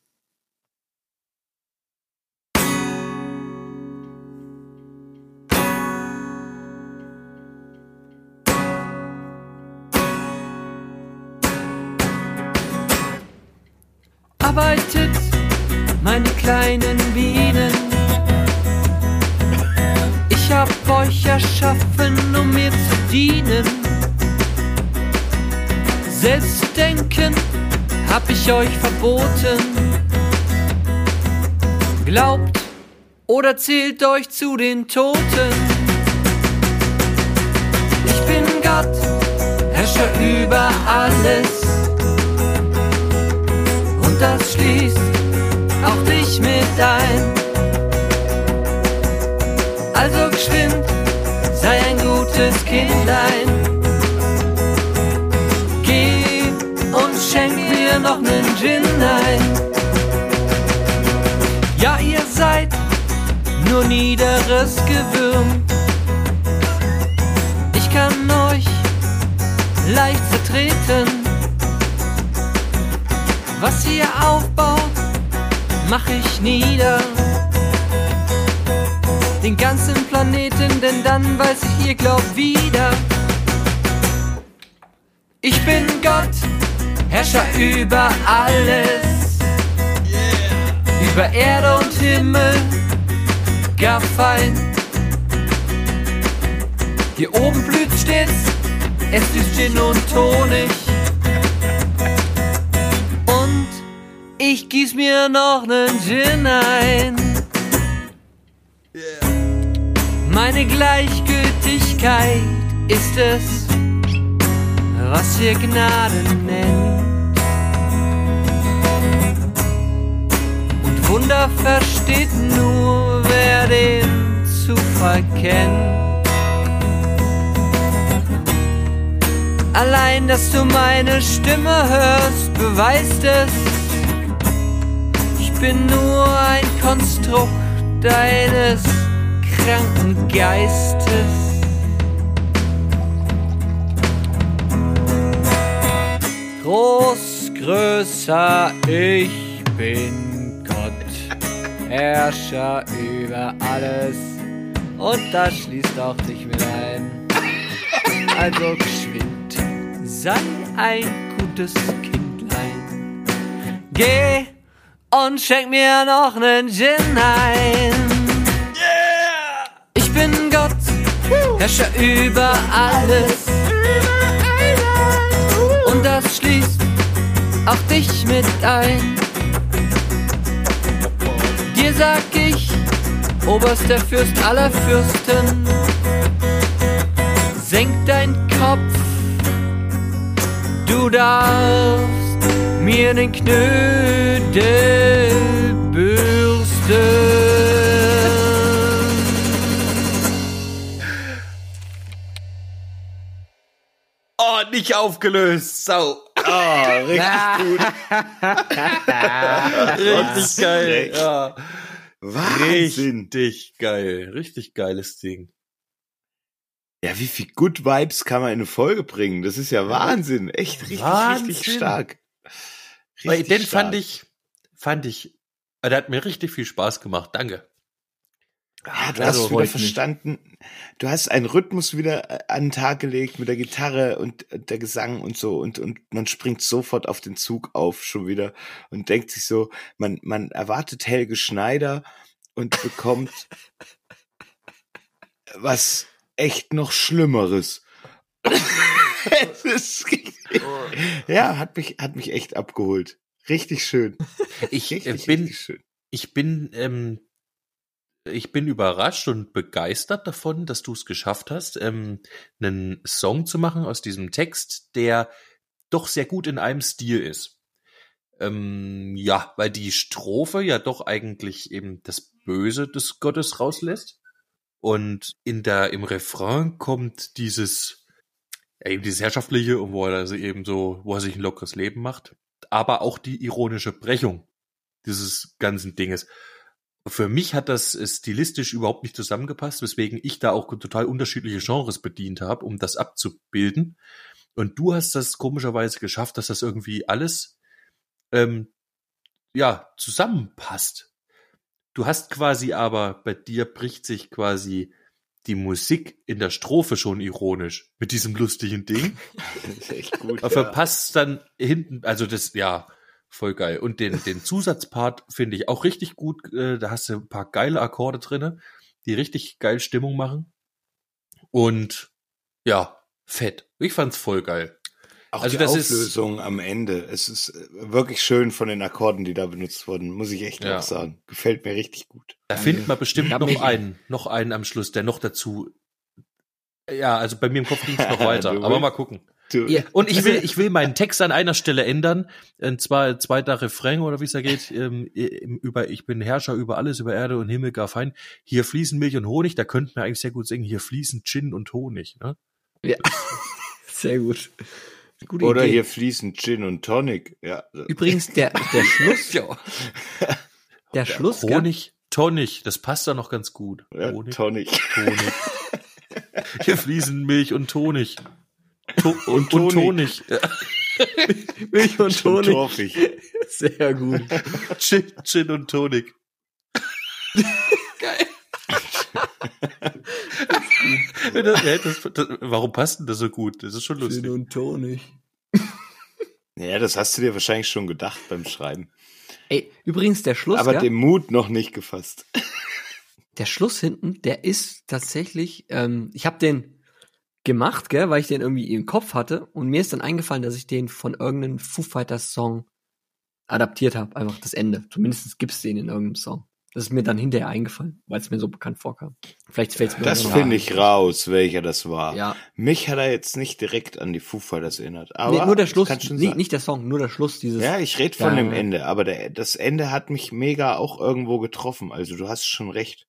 arbeitet meine kleinen Bienen. Ich hab euch erschaffen, um mir zu dienen. Selbstdenken hab ich euch verboten. Glaubt oder zählt euch zu den Toten. Ich bin Gott, Herrscher über alles und das schließt auch dich mit ein. Also geschwind, sei ein gutes Kindlein. Noch nen Gin ein. Ja, ihr seid nur niederes Gewürm. Ich kann euch leicht zertreten. Was ihr aufbaut, mach ich nieder. Den ganzen Planeten, denn dann weiß ich, ihr glaubt wieder. Herrscher über alles. Über Erde und Himmel, gar fein. Hier oben blüht stets, es ist Gin und Honig. Und ich gieß mir noch nen Gin ein. Meine Gleichgültigkeit ist es, was ihr Gnade nennt. Wunder versteht nur, wer den Zufall kennt. Allein, dass du meine Stimme hörst, beweist es. Ich bin nur ein Konstrukt deines kranken Geistes. Groß, größer, ich bin Herrscher über alles. Und das schließt auch dich mit ein. Also geschwind, sei ein gutes Kindlein. Geh und schenk mir noch nen Gin ein. Ich bin Gott, Herrscher über alles. Und das schließt auch dich mit ein. Dir sag ich, oberster Fürst aller Fürsten, senk dein Kopf, du darfst mir den Knödel bürsten. Oh, nicht aufgelöst, Sau. Ah, richtig gut. [LAUGHS] Richtig geil. Ja. Wahnsinn. Richtig geil. Richtig geiles Ding. Ja, wie viel Good Vibes kann man in eine Folge bringen? Das ist ja Wahnsinn. Echt richtig, Wahnsinn. richtig stark. Weil Richtig den stark. fand ich, fand ich, äh, der hat mir richtig viel Spaß gemacht. Danke. Ja, du Also hast wieder verstanden. Du hast einen Rhythmus wieder äh, an den Tag gelegt mit der Gitarre und der Gesang und so und, und man springt sofort auf den Zug auf schon wieder und denkt sich so, man, man erwartet Helge Schneider und bekommt [LAUGHS] was echt noch Schlimmeres. [LAUGHS] [LAUGHS] Es ist, ja, hat mich, hat mich echt abgeholt. Richtig schön. Ich äh, Richtig, bin, richtig schön. ich bin, ähm, ich bin überrascht und begeistert davon, dass du es geschafft hast, ähm, einen Song zu machen aus diesem Text, der doch sehr gut in einem Stil ist. Ähm, ja, weil die Strophe ja doch eigentlich eben das Böse des Gottes rauslässt. Und in der, im Refrain kommt dieses, eben dieses Herrschaftliche, wo er also eben so, wo er sich ein lockeres Leben macht. Aber auch die ironische Brechung dieses ganzen Dinges. Für mich hat das äh, stilistisch überhaupt nicht zusammengepasst, weswegen ich da auch total unterschiedliche Genres bedient habe, um das abzubilden. Und du hast das komischerweise geschafft, dass das irgendwie alles ähm, ja zusammenpasst. Du hast quasi aber bei dir bricht sich quasi die Musik in der Strophe schon ironisch mit diesem lustigen Ding. Das [LAUGHS] ist echt gut. Aber verpasst dann hinten, also das, ja, voll geil. Und den, den Zusatzpart finde ich auch richtig gut. Äh, Da hast du ein paar geile Akkorde drinne, die richtig geil Stimmung machen. Und ja, fett. Ich fand's voll geil. Auch Also die das ist- Auflösung am Ende. Es ist äh, wirklich schön von den Akkorden, die da benutzt wurden, muss ich echt Ja. auch sagen. Gefällt mir richtig gut. Da findet man bestimmt noch einen, noch einen am Schluss, der noch dazu. Ja, also bei mir im Kopf ging's noch [LAUGHS] weiter. Aber mal gucken. Du, Ja. Und ich will, ich will meinen Text an einer Stelle ändern. Und zwar zweiter Refrain oder wie es da geht, ähm, über ich bin Herrscher über alles, über Erde und Himmel gar fein. Hier fließen Milch und Honig, da könnten wir eigentlich sehr gut singen, hier fließen Gin und Honig. Ne? Ja. [LAUGHS] Sehr gut. Gute Oder Idee. hier fließen Gin und Tonic. Ja. Übrigens, der, der Schluss, [LAUGHS] der Schluss? Honig, Tonig, das passt da noch ganz gut. ja Honig, Tonic. Honig. [LAUGHS] Hier fließen Milch und Honig. To und, Und. Ja. [LAUGHS] Milch und Schon Honig. torfig. Sehr gut. Gin, Gin und Tonic. Geil. das, ja, das, das, warum passt denn das so gut? Das ist schon lustig. Gin und Honig. Ja, das hast du dir wahrscheinlich schon gedacht beim Schreiben. Ey, übrigens, der Schluss, Aber gell? den Mut noch nicht gefasst. der Schluss hinten, der ist tatsächlich, ähm, ich habe den gemacht, gell, weil ich den irgendwie im Kopf hatte und mir ist dann eingefallen, dass ich den von irgendeinem Foo Fighters Song adaptiert habe, einfach das Ende. Zumindest gibt's den in irgendeinem Song. Das ist mir dann hinterher eingefallen, weil es mir so bekannt vorkam. Vielleicht fällt's mir Das finde ich raus, welcher das war. Ja, Mich hat er jetzt nicht direkt an die Foo Fighters erinnert. Aber nee, nur der Schluss, sein. nicht der Song, nur der Schluss dieses. Ja, ich rede von Ja. dem Ende, aber der, das Ende hat mich mega auch irgendwo getroffen. Also du hast schon recht.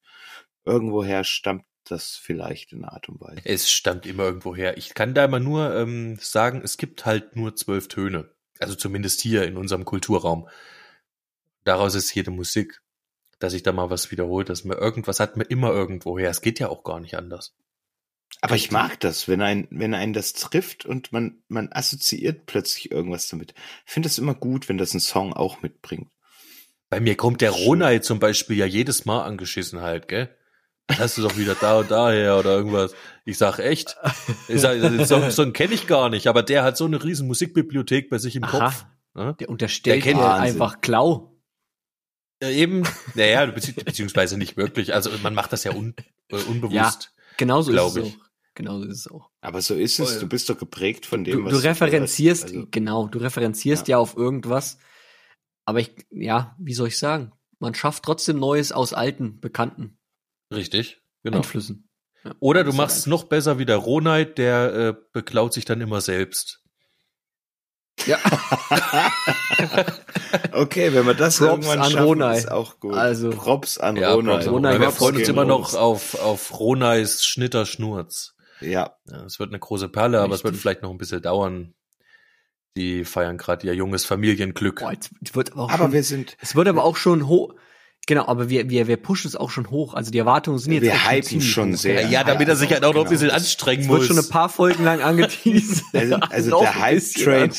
Irgendwoher stammt das vielleicht in Art und Weise. Es stammt immer irgendwo her. Ich kann da immer nur ähm, sagen, es gibt halt nur zwölf Töne. Also zumindest hier in unserem Kulturraum. Daraus ist jede Musik. Dass ich da mal was wiederholt, dass mir irgendwas hat mir immer irgendwo her. Es geht ja auch gar nicht anders. Aber ich mag das, wenn ein, wenn einen das trifft und man, man assoziiert plötzlich irgendwas damit. Ich finde das immer gut, wenn das ein Song auch mitbringt. Bei mir kommt der. Ronay zum Beispiel ja jedes Mal angeschissen halt, gell? Hast du doch wieder da und daher oder irgendwas. Ich sag echt. Ich sag, den Song, Song kenne ich gar nicht, aber der hat so eine riesen Musikbibliothek bei sich im Aha. Kopf. Ne? Der unterstellt Der kennt Wahnsinn. einfach Klau. Ja, eben, naja, bezieh beziehungsweise nicht wirklich. Also man macht das ja un äh, unbewusst. Genauso ist es ich. auch. Genauso ist es auch. Aber so ist es. Du bist doch geprägt von dem, Du, was du referenzierst, hörst. Also, genau, du referenzierst ja. auf irgendwas. Aber ich, ja, wie soll ich sagen? Man schafft trotzdem Neues aus alten, bekannten Richtig, genau. Einflüssen. Ja, Oder du machst es noch besser wie der Ronald, der äh, beklaut sich dann immer selbst. Ja, [LAUGHS] okay, wenn wir das Props irgendwann an schaffen, Ronald. ist auch gut. Also- Props an Ja, Ronald. Props. Ronald wir freuen uns immer noch auf, auf Ronalds Schnitter Schnurz. Ja, Ja, es wird eine große Perle, aber es wird Richtig. vielleicht noch ein bisschen dauern. Die feiern gerade ihr junges Familienglück. boah, wird aber auch aber schon, wir sind, es wird aber auch schon hoch. Genau, aber wir, wir, wir pushen es auch schon hoch. Also die Erwartungen sind jetzt Wir hypen schon hoch. sehr. ja, damit er sich halt auch noch ein bisschen anstrengen Es muss. wird schon ein paar Folgen lang angeteased. [LAUGHS] Also- also der Hype-Train-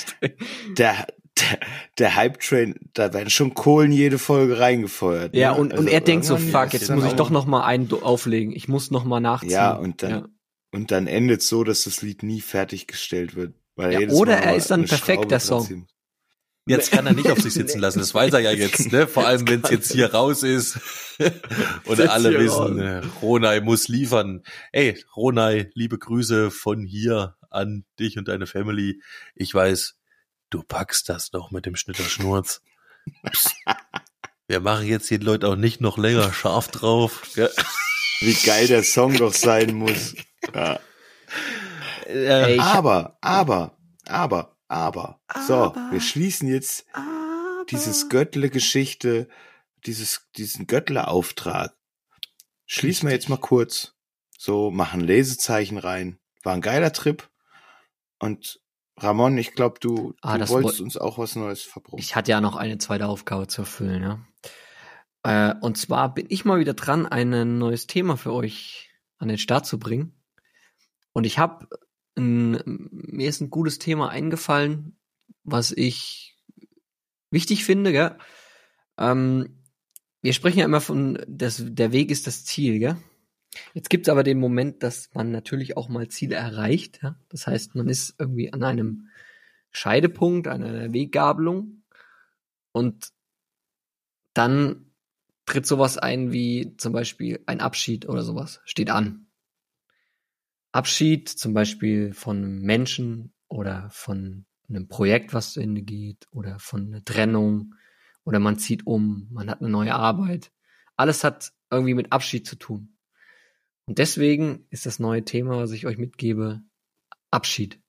der, der, der Hype-Train, da werden schon Kohlen jede Folge reingefeuert. Ja, ne? und, und Also er denkt so, fuck, jetzt muss ich doch noch mal einen auflegen. Ich muss noch mal nachziehen. Ja, und dann, Ja. und dann endet so, dass das Lied nie fertiggestellt wird. Weil Ja, oder er ist dann perfekt, der Song. Jetzt kann er nicht auf sich sitzen lassen, das weiß er ja jetzt, ne? Vor allem, wenn es jetzt hier raus ist. [LAUGHS] Und Jetzt alle wissen, raus. äh, Ronay muss liefern. Ey, Ronay, liebe Grüße von hier an dich und deine Family. Ich weiß, du packst das noch mit dem Schnitterschnurz. Psst. Wir machen jetzt den Leuten auch nicht noch länger scharf drauf. [LAUGHS] Wie geil der Song doch sein muss. [LAUGHS] Ja. Äh, hab- Aber, aber, aber, aber. So, wir schließen jetzt dieses Göttle-Geschichte, dieses, diesen Göttle-Auftrag. Schließen wir jetzt mal kurz. So, machen Lesezeichen rein. War ein geiler Trip. Und Ramon, ich glaube, du, Ah, du wolltest woll- uns auch was Neues verbrochen. Ich hatte ja noch eine zweite Aufgabe zu erfüllen, ja. Äh, und zwar bin ich mal wieder dran, ein neues Thema für euch an den Start zu bringen. Und ich habe mir ist ein gutes Thema eingefallen, was ich wichtig finde, gell? Ähm, wir sprechen ja immer von, das, der Weg ist das Ziel, gell? Jetzt gibt's aber den Moment, dass man natürlich auch mal Ziele erreicht. Ja? Das heißt, man ist irgendwie an einem Scheidepunkt, an einer Weggabelung und dann tritt sowas ein wie zum Beispiel ein Abschied oder sowas, steht an. Abschied zum Beispiel von einem Menschen oder von einem Projekt, was zu Ende geht oder von einer Trennung oder man zieht um, man hat eine neue Arbeit. Alles hat irgendwie mit Abschied zu tun. Und deswegen ist das neue Thema, was ich euch mitgebe, Abschied.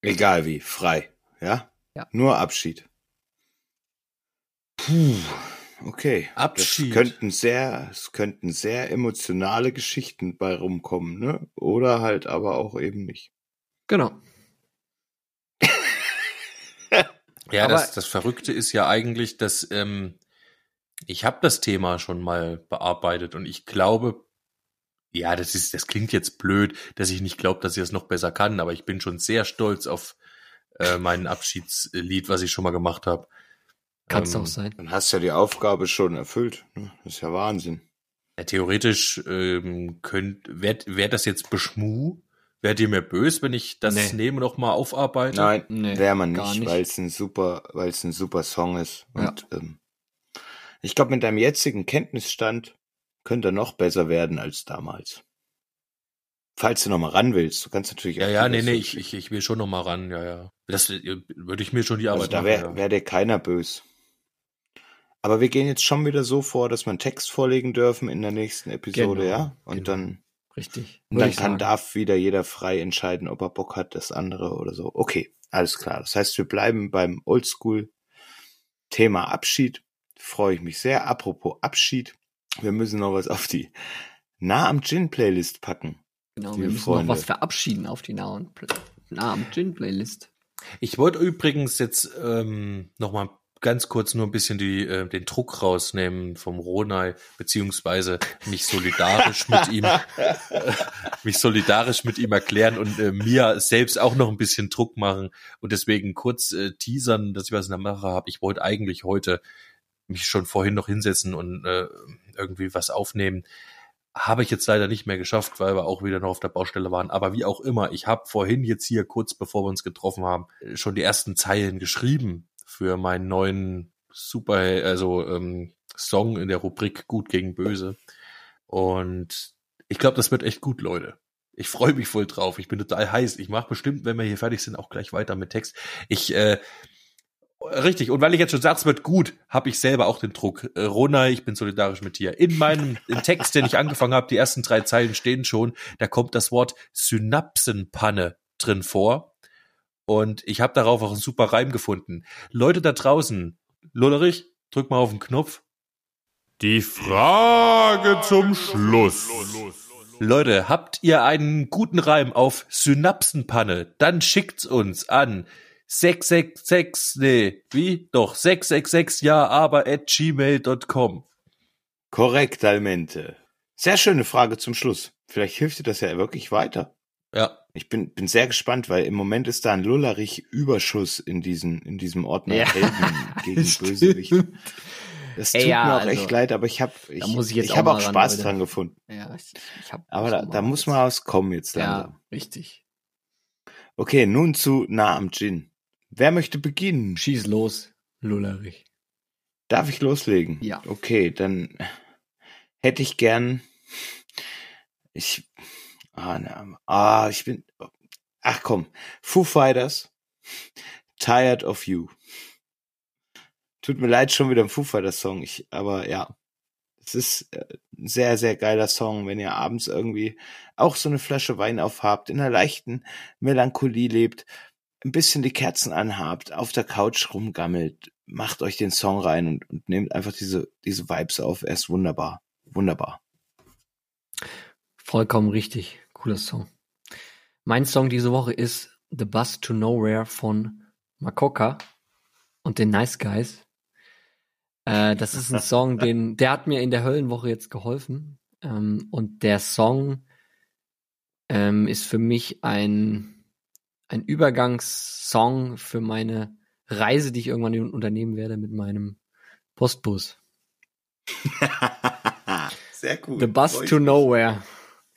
Egal wie, frei. Ja? Ja. Nur Abschied. Puh, okay. Abschied. Das könnten sehr, es könnten sehr emotionale Geschichten bei rumkommen, ne? Oder halt aber auch eben nicht. Genau. [LAUGHS] Ja, Aber- das, das Verrückte ist ja eigentlich, dass ähm, ich habe das Thema schon mal bearbeitet und ich glaube, ja, das ist, das klingt jetzt blöd, dass ich nicht glaube, dass ich es noch besser kann, aber ich bin schon sehr stolz auf äh, mein Abschiedslied, was ich schon mal gemacht habe. Kann's Ähm, auch sein. Dann hast du ja die Aufgabe schon erfüllt. Ne? Das ist ja Wahnsinn. Ja, theoretisch ähm, könnt, wärt wär das jetzt Beschmu? Wärt ihr mir böse, wenn ich das Nee. neben noch mal aufarbeite? Nein, Nee, wäre man nicht, nicht. weil es ein super, weil es ein super Song ist. Ja. Und ähm, ich glaube, mit deinem jetzigen Kenntnisstand könnte er noch besser werden als damals. Falls du noch mal ran willst, du kannst natürlich Ja, ja, nee, nee, ich, ich, ich will schon noch mal ran, ja, ja. Das äh, würde ich mir schon die Also Arbeit da machen. wäre ja. wär dir keiner böse. Aber wir gehen jetzt schon wieder so vor, dass wir einen Text vorlegen dürfen in der nächsten Episode, Genau, ja? Und genau. dann, Richtig. und dann kann, darf wieder jeder frei entscheiden, ob er Bock hat, das andere oder so. Okay, alles klar. Das heißt, wir bleiben beim Oldschool-Thema Abschied. Freue ich mich sehr. Apropos Abschied, wir müssen noch was auf die Nah am Gin-Playlist packen. Genau, wir müssen Freunde. noch was verabschieden auf die Pl- nahen Gin-Playlist. Ich wollte übrigens jetzt ähm, noch mal ganz kurz nur ein bisschen die, äh, den Druck rausnehmen vom Ronay, beziehungsweise mich solidarisch mit ihm, äh, [LAUGHS] mich solidarisch mit ihm erklären und äh, mir selbst auch noch ein bisschen Druck machen und deswegen kurz äh, teasern, dass ich was in der Mache habe. Ich wollte eigentlich heute mich schon vorhin noch hinsetzen und äh, irgendwie was aufnehmen. Habe ich jetzt leider nicht mehr geschafft, weil wir auch wieder noch auf der Baustelle waren. Aber wie auch immer, ich habe vorhin jetzt hier kurz bevor wir uns getroffen haben, schon die ersten Zeilen geschrieben. Für meinen neuen Super, also ähm, Song in der Rubrik Gut gegen Böse. Und ich glaube, das wird echt gut, Leute. Ich freue mich voll drauf. Ich bin total heiß. Ich mache bestimmt, wenn wir hier fertig sind, auch gleich weiter mit Text. Ich äh, Richtig, und weil ich jetzt schon sage, es wird gut, habe ich selber auch den Druck. Äh, Rona, ich bin solidarisch mit dir. In meinem Text, den ich angefangen habe, die ersten drei Zeilen stehen schon, da kommt das Wort Synapsenpanne drin vor. Und ich habe darauf auch einen super Reim gefunden. Leute da draußen, Lullerich, drück mal auf den Knopf. Die Frage zum Schluss. Leute, habt ihr einen guten Reim auf Synapsenpanne? Dann schickt's uns an 666, nee, wie? Doch, 666 ja, aber at gmail.com. Korrekt, Almente. Sehr schöne Frage zum Schluss. Vielleicht hilft dir das ja wirklich weiter. Ja. Ich bin, bin sehr gespannt, weil im Moment ist da ein Lullerich-Überschuss in diesem, in diesem Ordner Ja, Helden [LAUGHS] gegen Bösewicht. Das tut Ey, ja, mir auch also, echt leid, aber ich habe ich, ich ich auch hab auch ran, Spaß Leute. dran gefunden. Ja, ich, ich hab Aber da, da muss mal was kommen jetzt langsam. Ja, richtig. Okay, nun zu nah am Gin. Wer möchte beginnen? Schieß los, Lullerich. Darf ich loslegen? Ja. Okay, dann hätte ich gern. Ich. Ah, na, ah, ich bin. Ach komm. Foo Fighters. Tired of You. Tut mir leid, schon wieder ein Foo Fighters Song. Ich, aber ja. Es ist äh, ein sehr, sehr geiler Song, wenn ihr abends irgendwie auch so eine Flasche Wein aufhabt, in einer leichten Melancholie lebt, ein bisschen die Kerzen anhabt, auf der Couch rumgammelt, macht euch den Song rein und, und nehmt einfach diese, diese Vibes auf. Er ist wunderbar. Wunderbar. Vollkommen richtig. Cooler Song. Mein Song diese Woche ist The Bus to Nowhere von Makoka und den Nice Guys. Äh, das ist ein Song, [LAUGHS] den, der hat mir in der Höllenwoche jetzt geholfen. Ähm, und der Song ähm, ist für mich ein, ein Übergangssong für meine Reise, die ich irgendwann unternehmen werde mit meinem Postbus. [LAUGHS] Sehr cool. The Bus to Nowhere.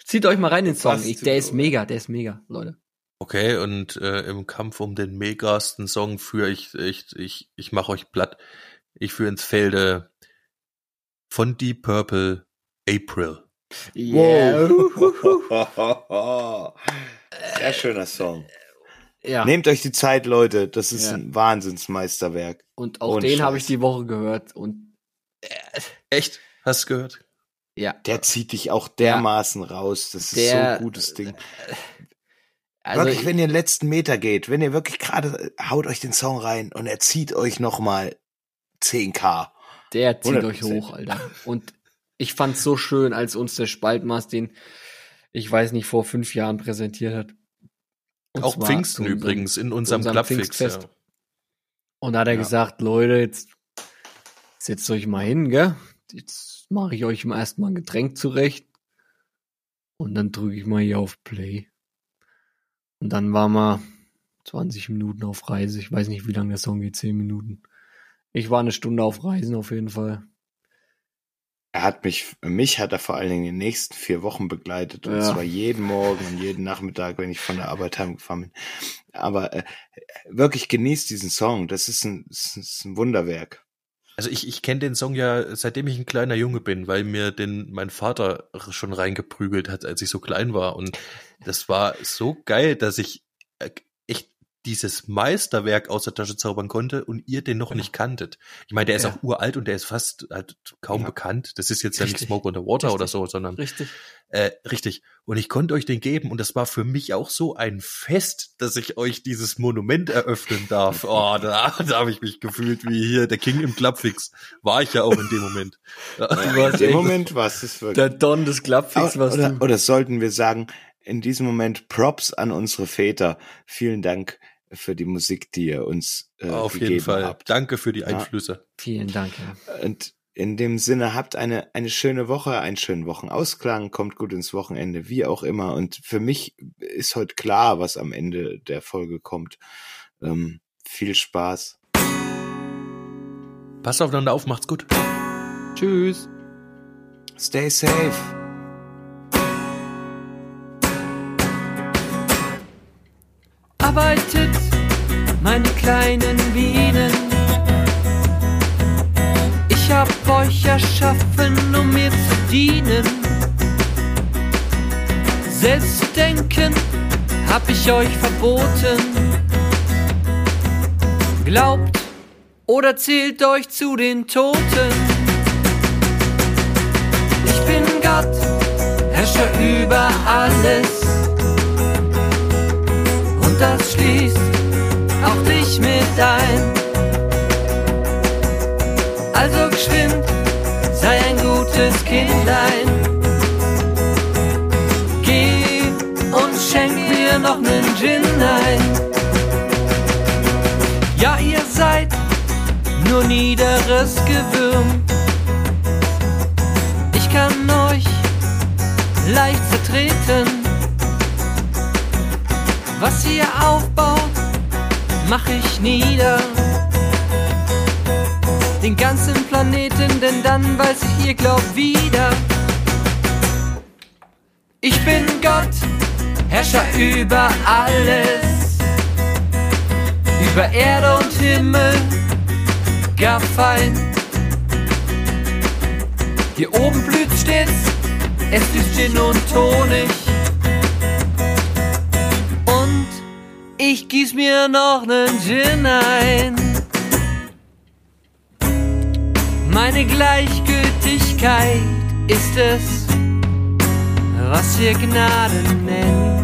Zieht euch mal rein den Song. Ich, der ist mega, der ist mega, Leute. Okay, und äh, im Kampf um den megasten Song führe ich, ich, ich, ich mache euch platt. Ich führe ins Felde von Deep Purple April. Wow. [LAUGHS] Sehr schöner Song. Ja. Nehmt euch die Zeit, Leute. Das ist Ja. ein Wahnsinnsmeisterwerk. Und auch Ohne den habe ich die Woche gehört. Und Echt? Hast du gehört? Ja, Der zieht dich auch dermaßen raus. Das ist Der- so ein gutes Ding. also wirklich, wenn ihr den letzten Meter geht, wenn ihr wirklich gerade haut euch den Song rein und er zieht euch nochmal 10k. der zieht 100%. euch hoch, Alter. Und ich fand's so schön, als uns der Spaltmaß den, ich weiß nicht, vor fünf Jahren präsentiert hat. Und Auch Pfingsten unserem- übrigens in unserem unserem Clubfix. Pfingstfest. Ja. Und da hat er Ja. gesagt, Leute, jetzt setzt euch mal hin, gell? Jetzt mache ich euch mal erstmal ein Getränk zurecht. Und dann drücke ich mal hier auf Play. Und dann waren wir 20 Minuten auf Reise. Ich weiß nicht, wie lange der Song geht, 10 Minuten. Ich war eine Stunde auf Reisen auf jeden Fall. Er hat mich, mich hat er vor allen Dingen in den nächsten vier Wochen begleitet. Und Ja. zwar jeden Morgen und jeden Nachmittag, wenn ich von der Arbeit heimgefahren bin. Aber äh, wirklich genießt diesen Song. Das ist ein, das ist ein Wunderwerk. Also ich, ich kenne den Song ja, seitdem ich ein kleiner Junge bin, weil mir den mein Vater schon reingeprügelt hat, als ich so klein war. Und das war so geil, dass ich äh, dieses Meisterwerk aus der Tasche zaubern konnte und ihr den noch nicht kanntet. Ich meine, der ist Ja. auch uralt und der ist fast halt kaum Ja. bekannt. Das ist jetzt ja nicht. Smoke on the Water oder Richtig. so, sondern Richtig. äh, richtig. Und ich konnte euch den geben und das war für mich auch so ein Fest, dass ich euch dieses Monument eröffnen darf. [LAUGHS] Oh, da, da habe ich mich gefühlt wie hier der King im Clubfix. War ich ja auch in dem Moment. Du In warst dem Moment war es wirklich. der Don des Clubfix, Oder, was oder, du. oder sollten wir sagen, in diesem Moment Props an unsere Väter. Vielen Dank für die Musik, die ihr uns äh, Auf gegeben jeden Fall. habt. Danke für die Ja. Einflüsse. Vielen Dank, ja. Und in dem Sinne habt eine, eine schöne Woche, einen schönen Wochenausklang, kommt gut ins Wochenende, wie auch immer. Und für mich ist heute klar, was am Ende der Folge kommt. Ähm, viel Spaß. Passt aufeinander auf, macht's gut. Tschüss. Stay safe. Bedienen. Selbst zu denken hab ich euch verboten. Glaubt oder zählt euch zu den Toten. Ich bin Gott, Herrscher über alles. Und das schließt auch dich mit ein. Also geschwind, sei ein gutes Kindlein. Geh und schenk mir noch nen Gin ein. Ja, ihr seid nur niederes Gewürm. Ich kann euch leicht zertreten. Was ihr aufbaut, mach ich nieder. Den ganzen Planeten, denn dann weiß ich, ihr glaubt wieder. Ich bin Gott, Herrscher über alles. Über Erde und Himmel, gar fein. Hier oben blüht stets, es ist Gin und Honig. Und ich gieß mir noch nen Gin ein. Meine Gleichgültigkeit ist es, was ihr Gnade nennt.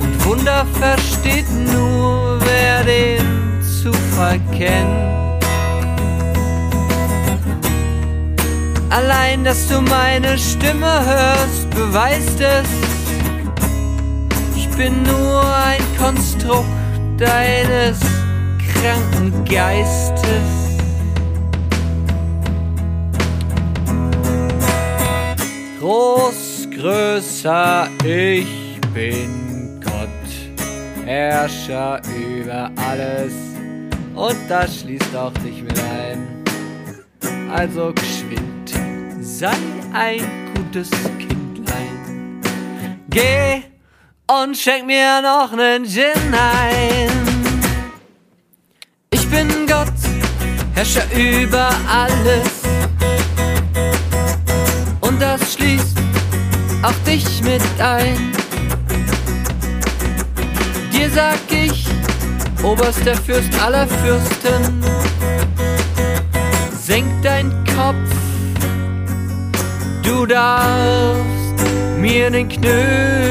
Und Wunder versteht nur, wer den Zufall kennt. Allein, dass du meine Stimme hörst, beweist es. Ich bin nur ein Konstrukt deines kranken Geistes. Groß, größer, ich bin Gott, Herrscher über alles. Und das schließt auch dich mit ein. Also geschwind, sei ein gutes Kindlein. Geh und schenk mir noch nen Gin ein. Gott, Herrscher über alles. Und das schließt auch dich mit ein. Dir sag ich, oberster Fürst aller Fürsten, senk dein Kopf, du darfst mir den Knödel